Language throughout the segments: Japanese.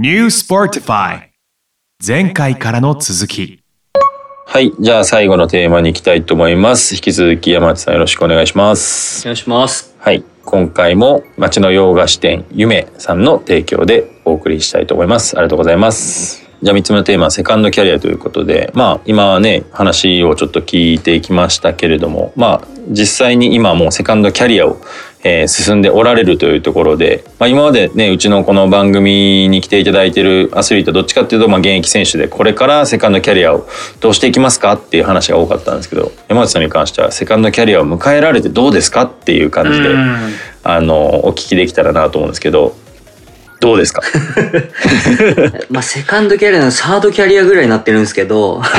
New Sportify 前回からの続きはい。じゃあ最後のテーマに行きたいと思います。引き続き山内さんよろしくお願いします。お願いします。はい。今回も町の洋菓子店ゆめさんの提供でお送りしたいと思います。ありがとうございます。じゃあ3つ目のテーマはセカンドキャリアということで、まあ今はね、話をちょっと聞いていきましたけれども、まあ実際に今もうセカンドキャリアを、えー進んでおられるというところで、まあ今までね、うちのこの番組に来ていただいているアスリートどっちかっていうと、まあ現役選手でこれからセカンドキャリアをどうしていきますかっていう話が多かったんですけど、山内さんに関してはセカンドキャリアを迎えられてどうですかっていう感じで、あの、お聞きできたらなと思うんですけど、どうですか？まあ、セカンドキャリアのサードキャリアぐらいになってるんですけど。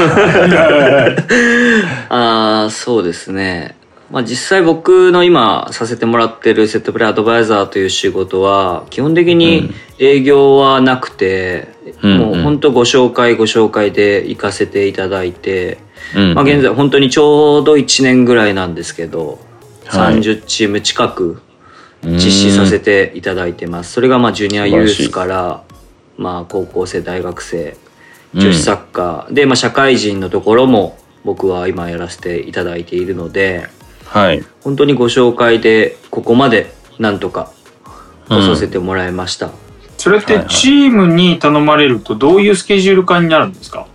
ああ、そうですね。まあ実際僕の今させてもらってるセットプレーアドバイザーという仕事は基本的に営業はなくて、うんもう本当ご紹介ご紹介で行かせていただいて、うんまあ現在本当にちょうど1年ぐらいなんですけど、はい。30チーム近く実施させていただいてます。それがまあジュニアユースからまあ高校生大学生女子サッカーで、まあ社会人のところも僕は今やらせていただいているのではい。本当にご紹介でここまでなんとか来させてもらいました。それってチームに頼まれるとどういうスケジュール感になるんですか？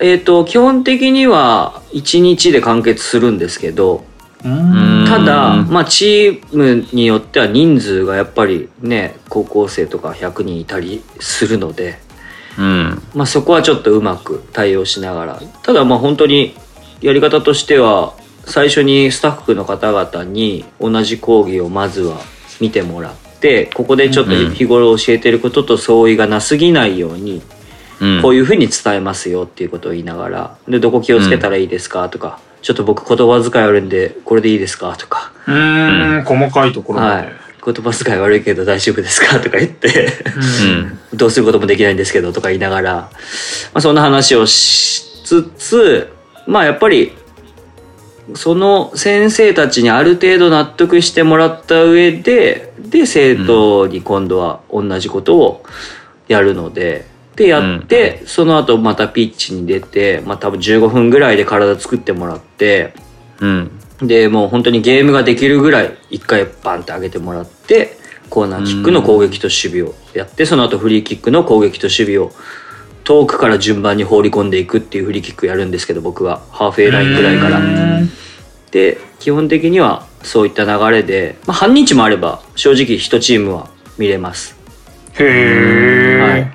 えっ、と基本的には1日で完結するんですけどうんただ、まあ、チームによっては人数がやっぱりね高校生とか100人いたりするので、うん。まあ、そこはちょっとうまく対応しながらただまあ本当にやり方としては最初にスタッフの方々に同じ講義をまずは見てもらってここでちょっとうん日頃教えてることと相違がなすぎないように、うん。こういうふうに伝えますよっていうことを言いながらでどこ気をつけたらいいですかとか、ちょっと僕言葉遣い悪いんでこれでいいですかとか。うーん。細かいところまで、はい、言葉遣い悪いけど大丈夫ですかとか言ってうん。どうすることもできないんですけどとか言いながら、まあ、そんな話をしつつまあやっぱりその先生たちにある程度納得してもらった上でで生徒に今度は同じことをやるので。でやって、その後またピッチに出て、まあ、多分15分ぐらいで体作ってもらってうん。でもう本当にゲームができるぐらい一回バンって上げてもらってコーナーキックの攻撃と守備をやってその後フリーキックの攻撃と守備を遠くから順番に放り込んでいくっていうフリーキックやるんですけど僕はハーフウェイラインぐらいから。で基本的にはそういった流れで、まあ、半日もあれば正直1チームは見れます。へえ、はい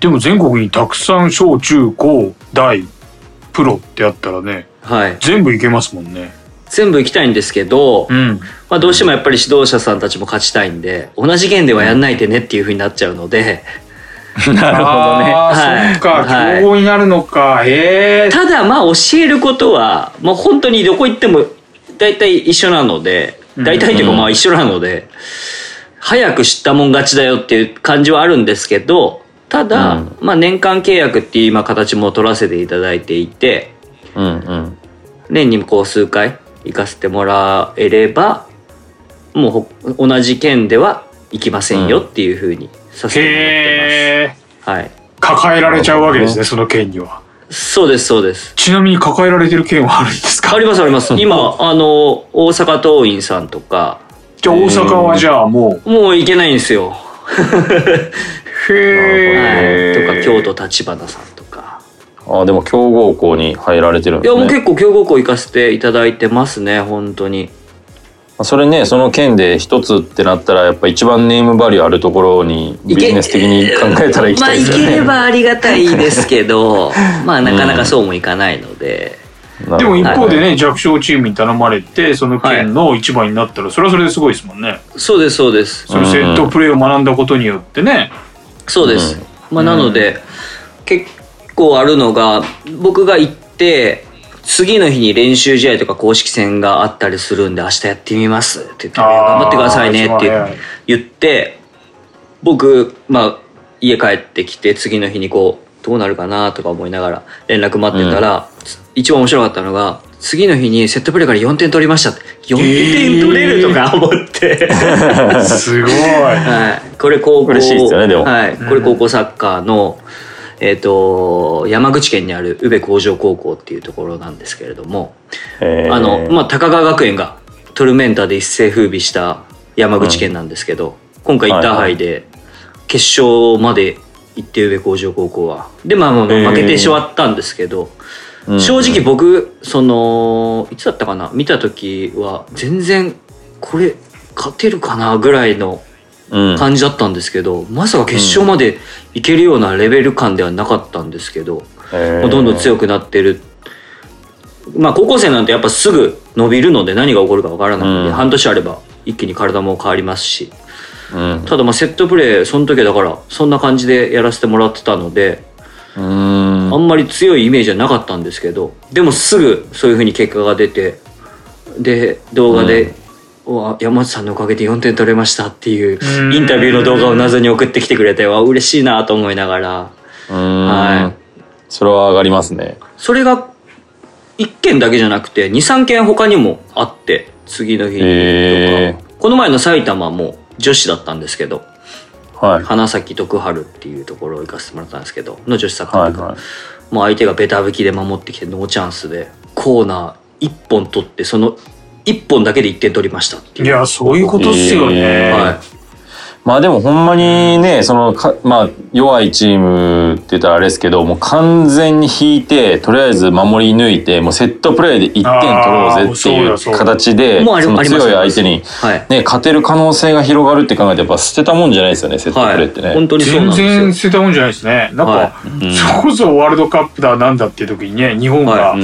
でも全国にたくさん小中高大プロってあったらねはい、全部いけますもんね全部行きたいんですけど、うんまあ、どうしてもやっぱり指導者さんたちも勝ちたいんで同じ県ではやんないでねっていう風になっちゃうので。なるほどね。はい。そっかはい。競合になるのか、へえただまあ教えることはもう本当にどこ行っても大体一緒なので大体っていうかまあ一緒なので、早く知ったもん勝ちだよっていう感じはあるんですけどただ、うん。まあ年間契約っていう今形も取らせていただいていてうんうん。年にこう数回行かせてもらえればもうほ同じ県では行きませんよっていうふうにさせてもらってへえます。はい。抱えられちゃうわけですねその県にはそうですそうです。ちなみに抱えられてる県はあるんですか？ありますあります。今あの大阪桐蔭さんとかじゃあ大阪はじゃあももう行けないんですよ。うへえ、はい、とか京都立花さんとか。ああ、でも強豪校に入られてるんいやですね。もう結構強豪校行かせていただいてますね本当に。それね、その県で一つってなったら、やっぱ一番ネームバリューあるところにビジネス的に考えたら行きまあたいですよね。行ければありがたいですけど まあなかなかそうもいかないので。なるほど。でも一方でね、弱小チームに頼まれてその県の一番になったらそれはそれですごいですもんね、そうですそうです。そのセットプレーを学んだことによってね、そうです。まあなので結構あるのが僕が行って次の日に練習試合とか公式戦があったりするんで明日やってみます。って言って頑張ってくださいねって言って僕まあ家帰ってきて次の日にこうどうなるかなとか思いながら連絡待ってたら、一番面白かったのが次の日にセットプレーから4点取りましたって。4点取れるとか思って、すごい。はい、これ高校嬉しいですよねでも。はい、これ高校サッカーの、えっと山口県にある宇部工場高校っていうところなんですけれども、えー。あの、まあ、高川学園がトルメンタで一世風靡した山口県なんですけど、今回インターハイで決勝まで行って宇部工場高校は。で、まあまあ負けてしまったんですけど、うん。正直僕、その、いつだったかな？見た時は全然これ勝てるかなぐらいのうん感じだったんですけど、まさか決勝まで行けるようなレベル感ではなかったんですけど、うどんどん強くなってる。まあ高校生なんてやっぱすぐ伸びるので何が起こるかわからないので、うん。半年あれば一気に体も変わりますし。うん。ただまあセットプレーその時だからそんな感じでやらせてもらってたので、うん。あんまり強いイメージはなかったんですけどでもすぐそういう風に結果が出てで動画で、山内さんのおかげで4点取れましたっていううん。インタビューの動画を謎に送ってきてくれてわ嬉しいなと思いながら。うん。はい。それは上がりますね。それが1件だけじゃなくて23件他にもあって次の日にとか、へこの前の埼玉も女子だったんですけどはい。花咲徳栄っていうところを行かせてもらったんですけどの女子サッカー部、はいはい。もう相手がベタ吹きで守ってきてノーチャンスでコーナー1本取ってその1本だけで1点取りましたいや、そういうことっすよね。えーはいまあでもほんまにね、そのか、まあ弱いチームって言ったらあれですけど、もう完全に引いて、とりあえず守り抜いて、もうセットプレーで1点取ろうぜっていう形で、その強い相手に、はい。ね、勝てる可能性が広がるって考えて、やっぱ捨てたもんじゃないですよね、セットはいプレーってね。本当にそうな全んですよ。然捨てたもんじゃないですね。なんか、はうん。それこそワールドカップだなんだっていう時にね、日本が。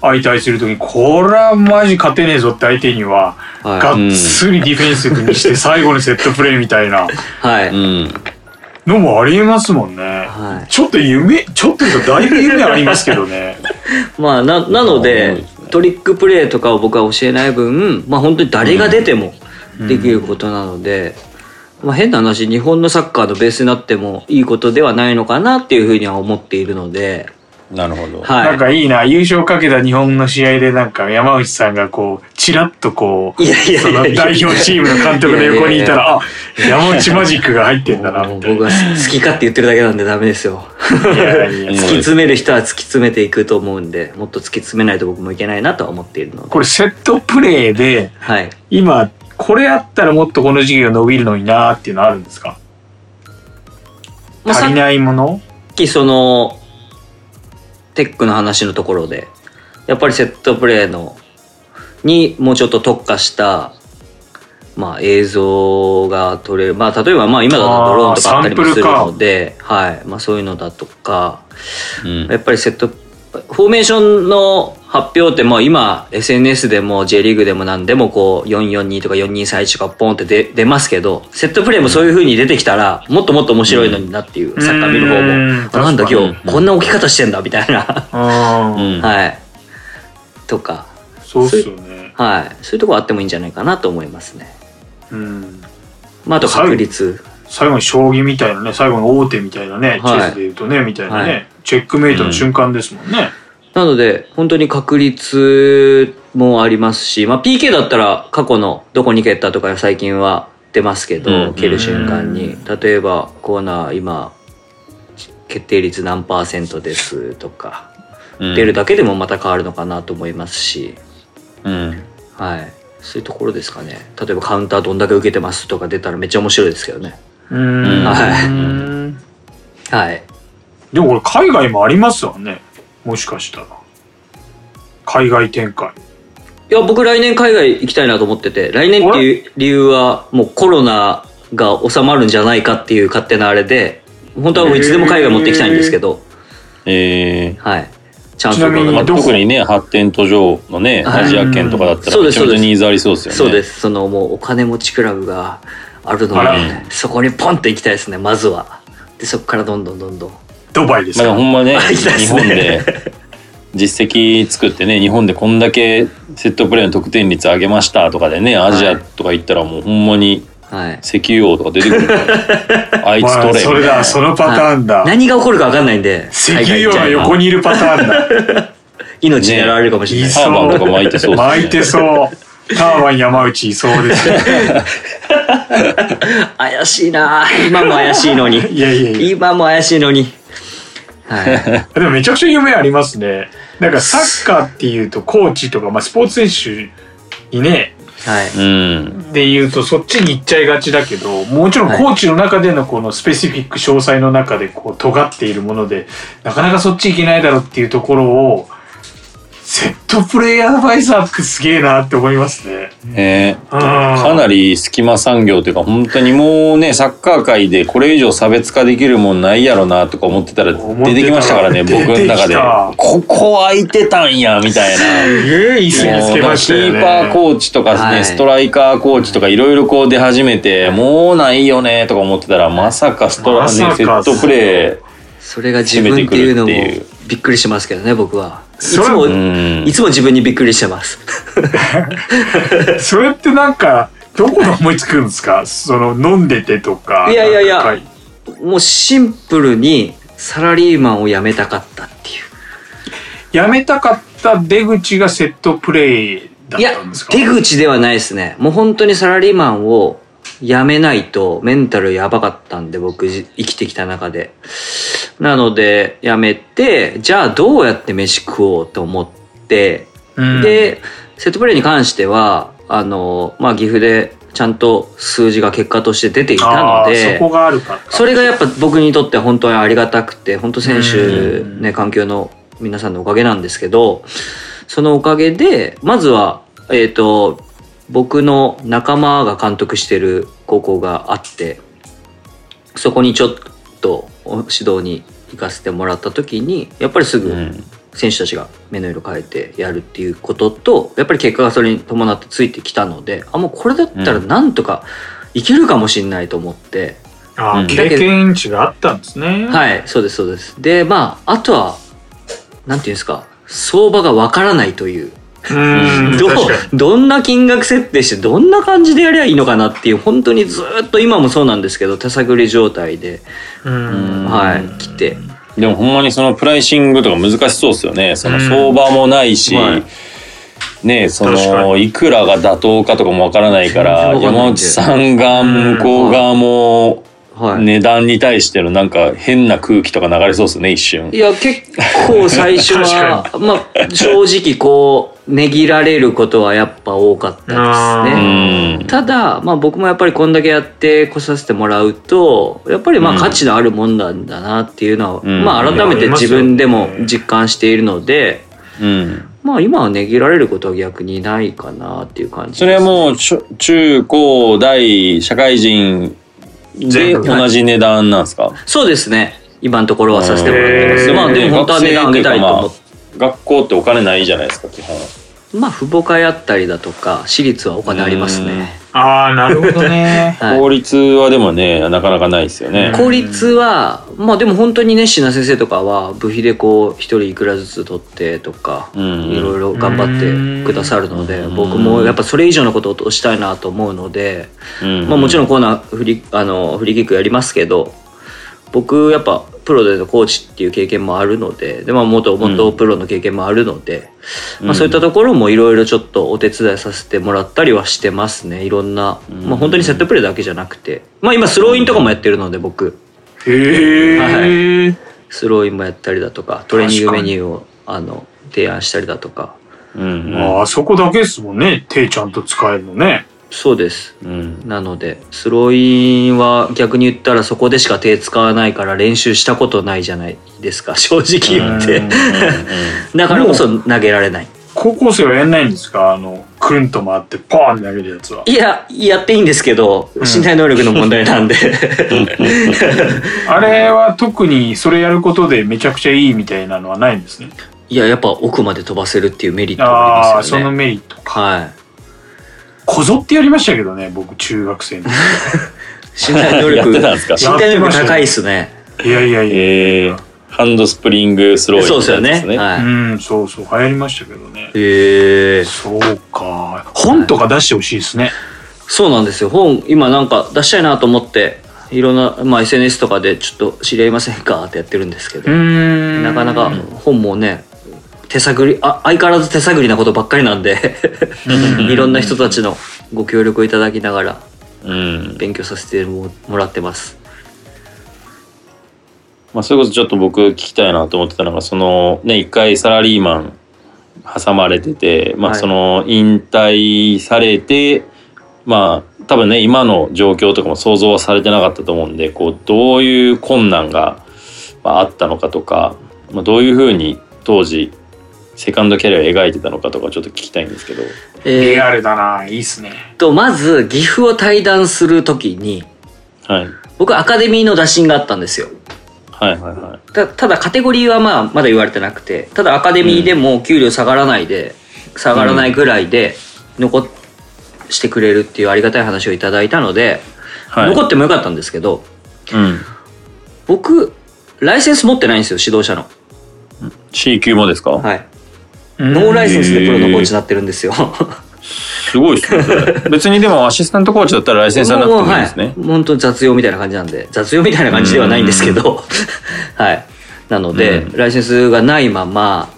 相対する時に、これはマジ勝てねえぞって相手には、はい。がっつりディフェンスにして 最後にセットプレーみたいなはい、うん。のもありえますもんね。はいちょっと夢、ちょっと言うとだいぶ夢ありますけどね。まあななのでトリックプレーとかを僕は教えない分まあ本当に誰が出てもできることなので、まあ変な話日本のサッカーのベースになってもいいことではないのかなっていうふうには思っているのでなるほど。はい。なんかいいな、優勝かけた日本の試合でなんか山内さんがこう、チラッとこう、その代表チームの監督の横にいたら、あ、山内マジックが入ってんだな、みたいな。もう僕は好き勝手言ってるだけなんでダメですよ。いやいや突き詰める人は突き詰めていくと思うんでもっと突き詰めないと僕もいけないなとは思っているので。これセットプレーで、はい。今、これやったらもっとこの授業伸びるのになーっていうのあるんですか？足りないもの？きそのテックの話のところでやっぱりセットプレーのにもうちょっと特化したまあ映像が撮れる。まあ例えばまあ今だとドローンとかあったりもするのではい。まあそういうのだとかうん。やっぱりセットフォーメーションの発表ってもう今 SNS でも J リーグでも何でもこう442とか423とかポンって出出ますけどセットプレーもそういう風に出てきたらもっともっと面白いのになっていう、サッカー見る方うん。もあなんだ今日こんな置き方してんだみたいな。うん。う んはい。とか。そうっすよね。はい。そういうとこあってもいいんじゃないかなと思いますね。うん。まああと確率。最後に将棋みたいなね、最後の大手みたいなね、チはい。ェスで言うとね、みたいなね、はい。チェックメイトの瞬間ですもんね。なので本当に確率もありますし、まあ、PK だったら過去のどこに蹴ったとか最近は出ますけど、うん。蹴る瞬間に。例えばコーナー今決定率何パーセントですとか、うん。出るだけでもまた変わるのかなと思いますし、うん。はい、そういうところですかね。例えばカウンターどんだけ受けてますとか出たらめっちゃ面白いですけどね。うん。はい。うん。はい。でもこれ海外もありますわね。もしかしたら。海外展開。いや僕来年海外行きたいなと思ってて。来年っていう理由はもうコロナが収まるんじゃないかっていう勝手なあれで本当はもういつでも海外持ってきたいんですけど、えー。はい。チャンスが特にね発展途上のねはい。アジア圏とかだったらそうですめちゃめちゃニーズありそうですよね。そうです。そのもうお金持ちクラブがあるのあでそこにポンと行きたいですねまずは。でそこからどんどんどんどんドバイですか？まあ、ほんまね 日本で実績作ってね日本でこんだけセットプレーの得点率上げましたとかでねアジアとか行ったらもうほんまにはい。石油王とか出てくる。か らあいつまあ、取れそれだ、そのパターンだ。何が起こるか分かんないんで石油王の横ににいるパターンだ。命狙われるかもしれない、いハーバーとか巻いてそうですね。巻いてそう。ターバン山内いそうですね。怪しいな。今も怪しいのに。いやいやいや。今も怪しいのにはい。でもめちゃくちゃ夢ありますね。なんかサッカーっていうとコーチとか、まあ、スポーツ選手にね、はい。うんで言うとそっちに行っちゃいがちだけどもちろんはい。コーチの中でのこのスペシフィック詳細の中でこう尖っているものでなかなかそっち行けないだろうっていうところをセットプレイアドバイザーってすげえなって思いますね。ね。うん。かなり隙間産業というか本当にもうねサッカー界でこれ以上差別化できるもんないやろなとか思ってたら出てきましたからね 僕の中で。ここ空いてたんやみたいな。すげえ椅子につけましたよね。キーパーコーチとかね、はい。ストライカーコーチとかいろいろこう出始めてもうないよねとか思ってたらまさかストラ、ね、セットプレそれが自分っていうのもびっくりしますけどね僕は。いつそれもいつも自分にびっくりしてます。それってなんかどこで思いつくんですか？その飲んでてとか。いやいやいやもうシンプルにサラリーマンを辞めたかったっていう。やめたかった出口がセットプレイだっいやたんですか？出口ではないですね。もう本当にサラリーマンを辞めないとメンタルやばかったんで僕じ生きてきた中で。なので辞めてじゃあどうやって飯食おうと思ってうん。でセットプレーに関してはあの、まあ、岐阜でちゃんと数字が結果として出ていたのでそこがあるからか。それがやっぱ僕にとって本当にありがたくて本当選手うん。ね環境の皆さんのおかげなんですけどそのおかげでまずはえっ、と僕の仲間が監督してる高校があってそこにちょっと指導に行かせてもらった時にやっぱりすぐうん。選手たちが目の色変えてやるっていうこととやっぱり結果がそれに伴ってついてきたのであもうこれだったらなんとかいけるかもしれないと思って、うん。あー経験値があったんですね。はいそうですそうです。でまああとはなんていうんですか相場がわからないといううん。どう確かに。どんな金額設定してどんな感じでやりゃいいのかなっていう本当にずっと今もそうなんですけど手探り状態で、うん。はい来て。でもほんまにそのプライシングとか難しそうですよね。その相場もないし、はい。ねそのいくらが妥当かとかもわからないから山内さんが向こう側もはい、値段に対してのなんか変な空気とか流れそうですね一瞬。い。や結構最初は まあ正直こう値切られることはやっぱ多かったですうね。んただ、まあ、僕もやっぱりこんだけやってこさせてもらうとやっぱりまあうん。価値のあるもんなんだなっていうのは、うん。まあ、改めて自分でも実感しているので、うん。まあ、今は値切られることは逆にないかなっていう感じです、それはもう中高大社会人で同じ値段なんですか？そうですね。今のところはさせてもらってます。まあでも本当は値段上げたいと思って。学校ってお金ないじゃないですか基本。まあ、父母会あったりだとか、私立はお金ありますね。ああなるほどね。はい公立はでもねなかなかないですよね。公立はまあでも本当に熱心な先生とかは部費でこう一人いくらずつ取ってとかうんいろいろ頑張ってくださるのでうん僕もやっぱそれ以上のことをしたいなと思うのでうんまあもちろんコーナーフリあのフリーキックやりますけど僕やっぱプロでのコーチっていう経験もあるのででまあ元元プロの経験もあるのでまあそういったところもいろいろちょっとお手伝いさせてもらったりはしてますね。いろんなまあ本当にセットプレーだけじゃなくて。まあ今スローインとかもやってるので僕。へえ。スローインもやったりだとかトレーニングメニューをあの提案したりだとか。うんああそこだけですもんね。手ちゃんと使えるのね。そうです。うん。なのでスローインは逆に言ったらそこでしか手使わないから練習したことないじゃないですか 正直言って。うん だからこそ投げられない。高校生はやんないんですか？あのくるんと回ってパーンって投げるやつは。いややっていいんですけど身体能力の問題なんで。あれは特にそれやることでめちゃくちゃいいみたいなのはないんですね？いややっぱ奥まで飛ばせるっていうメリットあがありますよね。メリットか。はいこぞってやりましたけどね僕中学生の時。身体能やっ力てたんですか？身体能力高いっすねいやいやいや。えー、ハンドスプリングスローインそうですよねね。はいうんそうそう流行りましたけどね。へえそうか本とか出してほしいですね。そうなんですよ本今なんか出したいなと思っていろんな、まあ、SNS とかでちょっと知り合いませんか？ってやってるんですけど、んなかなか本もね手探りあ相変わらず手探りなことばっかりなんで いろんな人たちのご協力をいただきながらうん。勉強させてももらってます。まあ、それこそちょっと僕聞きたいなと思ってたのが、その、ね、一回サラリーマン挟まれてて、まあ、はいその、引退されて、まあ、多分ね、今の状況とかも想像はされてなかったと思うんで、こう、どういう困難がまああったのかとか、まあ、どういうふうに当時、セカンドキャリアを描いてたのかとかちょっと聞きたいんですけど。えリーアルだな。いいっすね。とまず岐阜を対談する時にはい。僕アカデミーの打診があったんですよ。はいはいはたただカテゴリーはまあまだ言われてなくてただアカデミーでも給料下がらないで、下がらないぐらいで残してくれるっていうありがたい話をいただいたので、い。はい。残ってもよかったんですけどうん。僕ライセンス持ってないんですよ指導者の。C 級もですか、はい。ノーライセンスでプロのコーチになってるんですよ。すごいですね。別にでもアシスタントコーチだったらライセンスはなくてもいいですね。もうはい、本当に雑用みたいな感じなんで。雑用みたいな感じではないんですけど。はい。なので、うん。ライセンスがないまま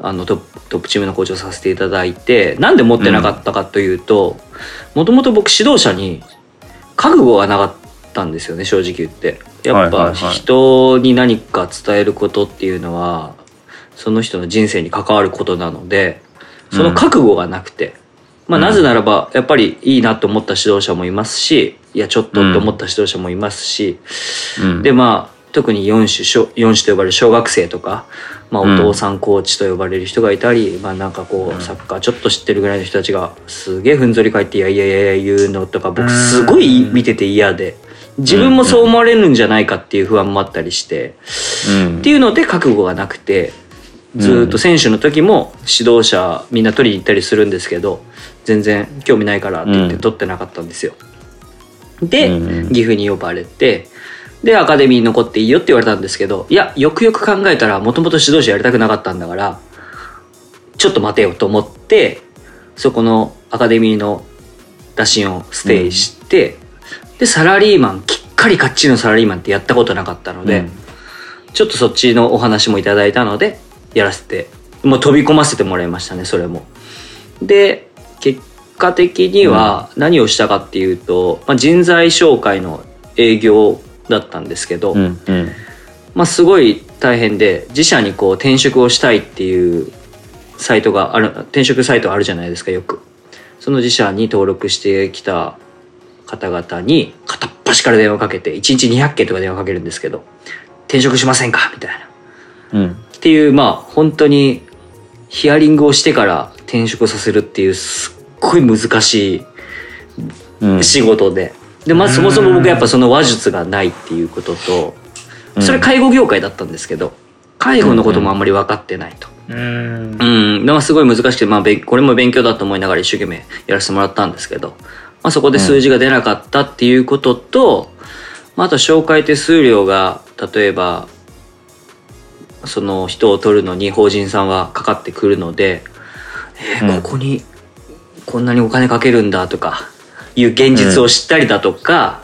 あのトップチームのコーチをさせていただいてなんで持ってなかったかというともともと僕指導者に覚悟がなかったんですよね正直言って。やっぱ人に何か伝えることっていうのはその人の人生に関わることなのでその覚悟がなくて、まあ、なぜならばやっぱりいいなと思った指導者もいますしいやちょっとって思った指導者もいますし、うん。でまあ特に4種小4種と呼ばれる小学生とか、まあ、うん。お父さんコーチと呼ばれる人がいたり、まあなんかこうサッカーちょっと知ってるぐらいの人たちがすげえふんぞり返って「いやいやいやいや」言うのとか僕すごい見てて嫌で自分もそう思われるんじゃないかっていう不安もあったりして。うん。っていうので覚悟がなくてずーっと選手の時も指導者みんな取りに行ったりするんですけど全然興味ないからって言ってうん取ってなかったんですよ。で、うん岐阜に呼ばれてでアカデミーに残っていいよって言われたんですけどいやよくよく考えたらもともと指導者やりたくなかったんだからちょっと待てよと思ってそこのアカデミーの打診をステイして、でサラリーマンきっかりかっちりのサラリーマンってやったことなかったので。うんちょっとそっちのお話もいただいたのでやらせてもう飛び込ませてもらいましたねそれも。で結果的には何をしたかっていうと、まあ、人材紹介の営業だったんですけど、うんうんまあ、すごい大変で自社にこう転職をしたいっていうサイトがある転職サイトあるじゃないですかよく。その自社に登録してきた方々に片っ端から電話かけて1日200件とか電話かけるんですけど転職しませんか？みたいな。うんっていうまあ本当にヒアリングをしてから転職させるっていうすっごい難しうん。い仕事で、でまずそもそも僕やっぱその話術がないっていうこととそれ介護業界だったんですけど介護のこともあんまり分かってないと。うん。うん、まあすごい難しくて、まあ、これも勉強だと思いながら一生懸命やらせてもらったんですけど、まあ、そこで数字が出なかったっていうことと、まあ、あと紹介手数料が例えばその人を取るのに法人さんはかかってくるので、えーうん。ここにこんなにお金かけるんだとかいう現実を知ったりだとか、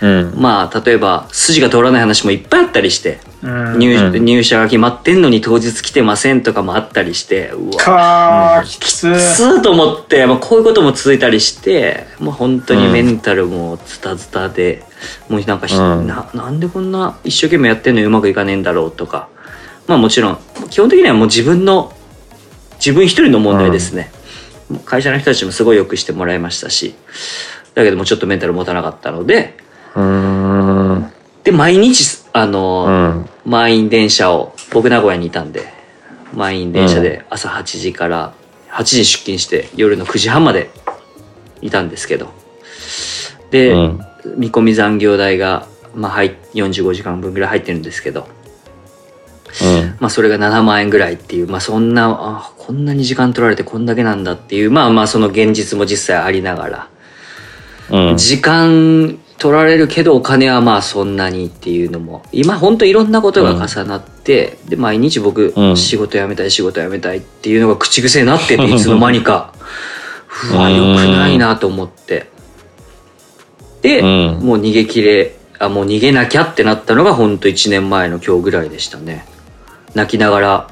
うん。まあ例えば筋が通らない話もいっぱいあったりして。うん。入,、うん。入社が決まってんのに当日来てませんとかもあったりしてうわかーきつきつーと思って、まあ、こういうことも続いたりしてもう本当にメンタルもズタズタで、もうなんかひ、うん。ななんでこんな一生懸命やってんのにうまくいかねえんだろうとかまあもちろん基本的にはもう自分の自分一人の問題ですね、もう会社の人たちもすごいよくしてもらいましたしだけどもちょっとメンタル持たなかったのでうん。で毎日あの、うん。満員電車を僕名古屋にいたんで満員電車で朝8時から8時出勤して夜の9時半までいたんですけどで、うん。見込み残業代が、まあ、はい45時間分ぐらい入ってるんですけど、うんまあ、それが7万円ぐらいっていう、まあ、そんなあこんなに時間取られてこんだけなんだっていうまあまあその現実も実際ありながら。うん。時間取られるけどお金はまあそんなにっていうのも。今本当いろんなことが重なって、で毎日僕、うん。仕事辞めたい仕事辞めたいっていうのが口癖になってていつの間にか。うわうんよくないなと思って。で、うん。もう逃げ切れあもう逃げなきゃってなったのが本当1年前の今日ぐらいでしたね泣きながら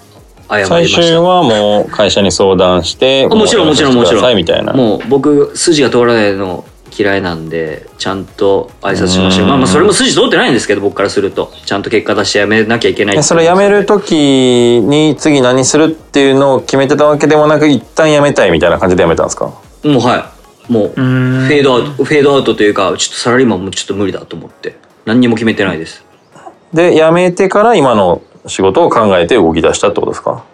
謝りま最終したはもう会社に相談してあもちろんもちろんもちろん。みたいな。もう僕筋が通らないの嫌いなんでちゃんと挨拶しましたう。ん。まあまあそれも筋通ってないんですけど僕からするとちゃんと結果出してやめなきゃいけないえそれ辞める時に次何するっていうのを決めてたわけでもなく一旦辞めたいみたいな感じで辞めたんですか？もうはい。もうフん。ェードアウトフェードアウトというかちょっとサラリーマンもちょっと無理だと思って。何にも決めてないです。で辞めてから今の仕事を考えて動き出したってことですか？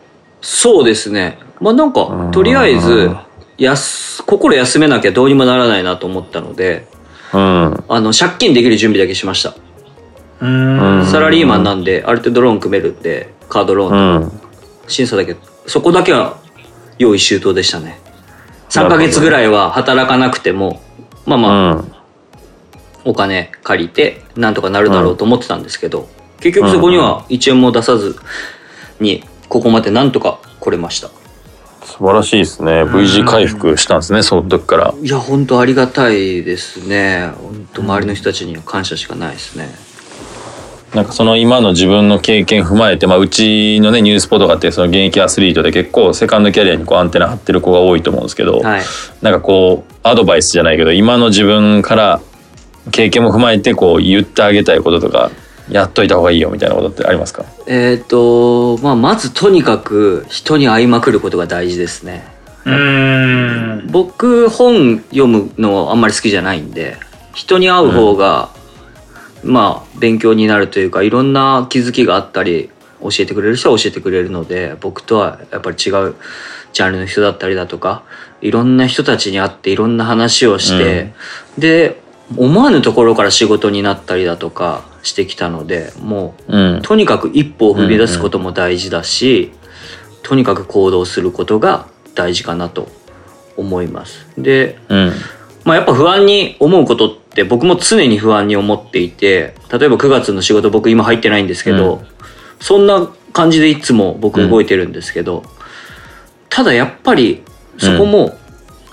そうですね。まあなんかとりあえずやす心休めなきゃどうにもならないなと思ったのでうん。あの借金できる準備だけしました。うん。サラリーマンなんである程度ローン組めるんでカードローン。うん。審査だけそこだけは用意周到でしたね。3ヶ月ぐらいは働かなくてもまあうまあん。お金借りてなんとかなるだろうと思ってたんですけど結局そこには1円も出さずにここまでなんとか来れました。素晴らしいですね。V 字回復したんですねその時から。いや本当ありがたいですね。本当周りの人たちには感謝しかないですね。なんかその今の自分の経験踏まえて、まあ、うちのねニュースポとかってその現役アスリートで結構セカンドキャリアにこうアンテナ張ってる子が多いと思うんですけど、はい。なんかこうアドバイスじゃないけど今の自分から経験も踏まえてこう言ってあげたいこととかやっといた方がいいよみたいなことってありますか？えっ、とまあまずとにかく人に会いまくることが大事ですね。うん。僕本読むのあんまり好きじゃないんで人に会う方が、まあ勉強になるというかいろんな気づきがあったり教えてくれる人は教えてくれるので僕とはやっぱり違うジャンルの人だったりだとかいろんな人たちに会っていろんな話をして、で思わぬところから仕事になったりだとかしてきたのでもううん。とにかく一歩を踏み出すことも大事だし、とにかく行動することが大事かなと思います。で、うん。まあ、やっぱ不安に思うことって僕も常に不安に思っていて例えば9月の仕事僕今入ってないんですけど、うん。そんな感じでいつも僕動いてるんですけど、ただやっぱりそこも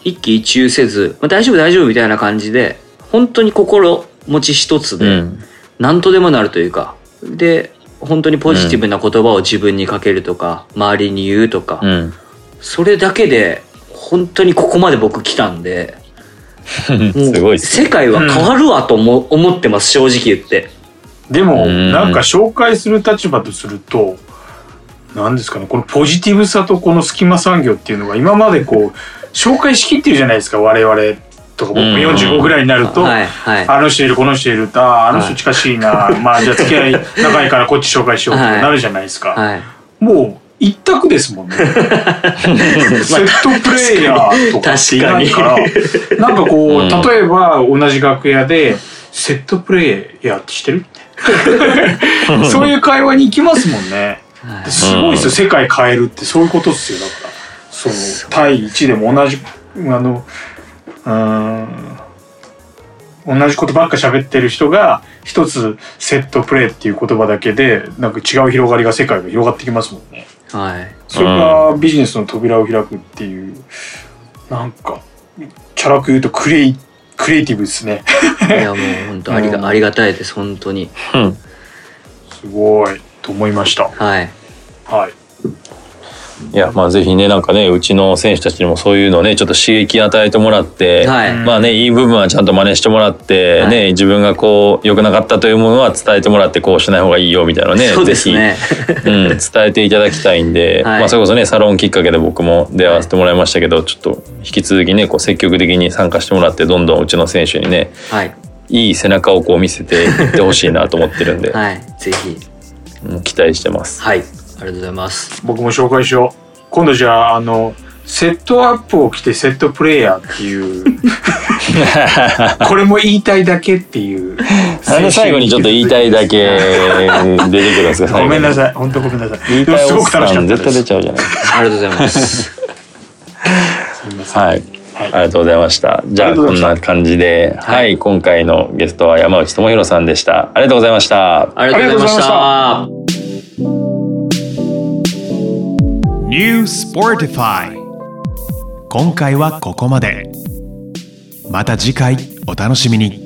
一喜一憂せず、まあ、大丈夫大丈夫みたいな感じで本当に心持ち一つで、うん。何とでもなるというかで本当にポジティブな言葉を自分にかけるとか、周りに言うとか、うん。それだけで本当にここまで僕来たんで すごいっすね。世界は変わるわと思,、思ってます正直言って。でもうん。なんか紹介する立場とすると何ですかねこのポジティブさとこの隙間産業っていうのが今までこう紹介しきってるじゃないですか我々とか僕もうん45ぐらいになると、はいはい。あの人いるこの人いるとあーあの人近しいな、まあじゃあ付き合い 長いからこっち紹介しようとかなるじゃないですか、はい。もう一択ですもんね。セットプレイヤーとか。っていないからなんかこう、うん。例えば同じ楽屋でセットプレイヤーってしてる？っ てそういう会話に行きますもんね。はい。すごいですよ。世界変えるってそういうことですよ。だからその対1でも同じあのうーん同じことばっか喋ってる人が一つセットプレイっていう言葉だけでなんか違う広がりが世界が広がってきますもんね。はいそれがビジネスの扉を開くっていうなんかチャラく言うとクリエイクリエイティブですね。いやもう本当ありが、うんありがたいです本当にうんすごいと思いました。はいはい。いやまあぜひねなんかねうちの選手たちにもそういうのをねちょっと刺激与えてもらって、はい。まあねいい部分はちゃんと真似してもらって、はい。ね自分がこう良くなかったというものは伝えてもらってこうしない方がいいよみたいなのねね。ぜひ、うん、伝えていただきたいんで、はい。まあそれこそねサロンきっかけで僕も出会わせてもらいましたけど、ちょっと引き続きねこう積極的に参加してもらってどんどんうちの選手にねはい。いい背中をこう見せていってほしいなと思ってるんで、はい。ぜひ。うん期待してます。はいありがとうございます。僕も紹介しよう。今度じゃああのセットアップを着てセットプレイヤーっていう。これも言いたいだけっていう。なんで最後にちょっと言いたいだけ出てくるんですか ごめんなさい。本当ごめんなさい。言いたいおっごく楽しかったさん絶対出。ちゃうじゃないありがとうございますすみません。はい、はい。ありがとうございました。じゃあありがとうございました。こんな感じでは、はい。い今回のゲストは山内智博さんでした。ありがとうございました。ありがとうございましあた New Sportify 今回はここまで。また次回お楽しみに。